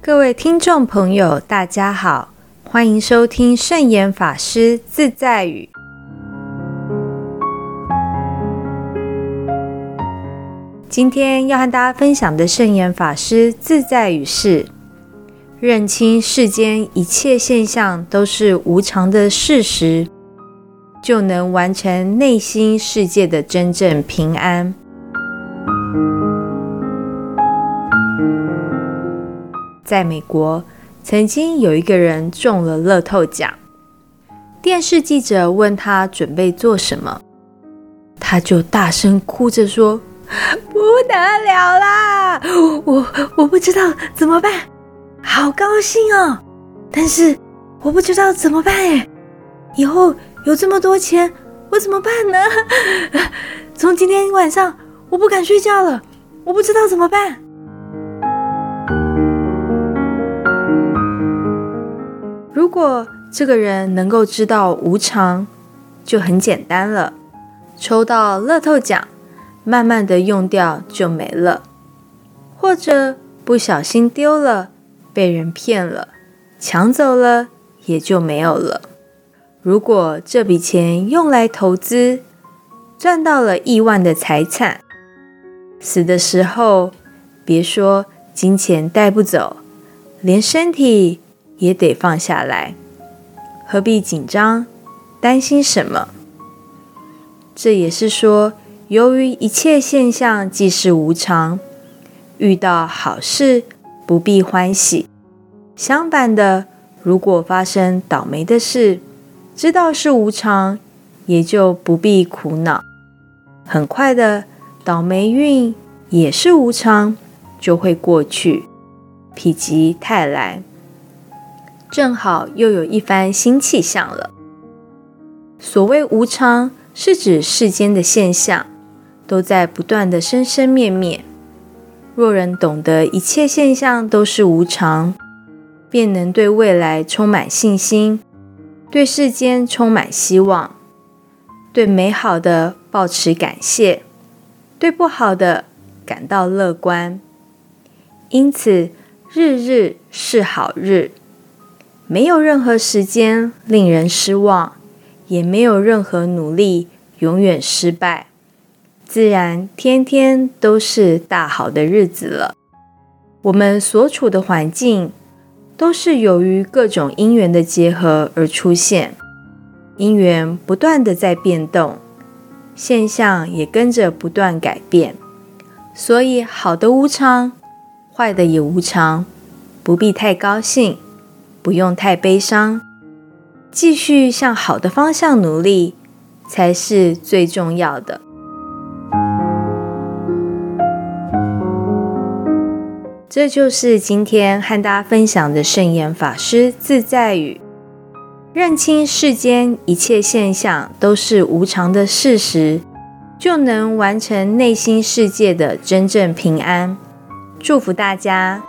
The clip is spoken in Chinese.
各位听众朋友，大家好，欢迎收听圣严法师自在语。今天要和大家分享的圣严法师自在语是：认清世间一切现象都是无常的事实，就能完成内心世界的真正平安。在美国，曾经有一个人中了乐透奖。电视记者问他准备做什么，他就大声哭着说：“不得了啦！我我不知道怎么办，好高兴哦！但是我不知道怎么办哎，以后有这么多钱，我怎么办呢？从今天晚上我不敢睡觉了，我不知道怎么办。”如果这个人能够知道无常，就很简单了。抽到乐透奖，慢慢的用掉就没了；或者不小心丢了，被人骗了，抢走了，也就没有了。如果这笔钱用来投资，赚到了亿万的财产，死的时候，别说金钱带不走，连身体。也得放下来，何必紧张、担心什么？这也是说，由于一切现象既是无常，遇到好事不必欢喜；相反的，如果发生倒霉的事，知道是无常，也就不必苦恼。很快的，倒霉运也是无常，就会过去，否极泰来。正好又有一番新气象了。所谓无常，是指世间的现象都在不断的生生灭灭。若人懂得一切现象都是无常，便能对未来充满信心，对世间充满希望，对美好的抱持感谢，对不好的感到乐观。因此，日日是好日。没有任何时间令人失望，也没有任何努力永远失败，自然天天都是大好的日子了。我们所处的环境都是由于各种因缘的结合而出现，因缘不断的在变动，现象也跟着不断改变，所以好的无常，坏的也无常，不必太高兴。不用太悲伤，继续向好的方向努力才是最重要的。这就是今天和大家分享的圣严法师自在语：认清世间一切现象都是无常的事实，就能完成内心世界的真正平安。祝福大家！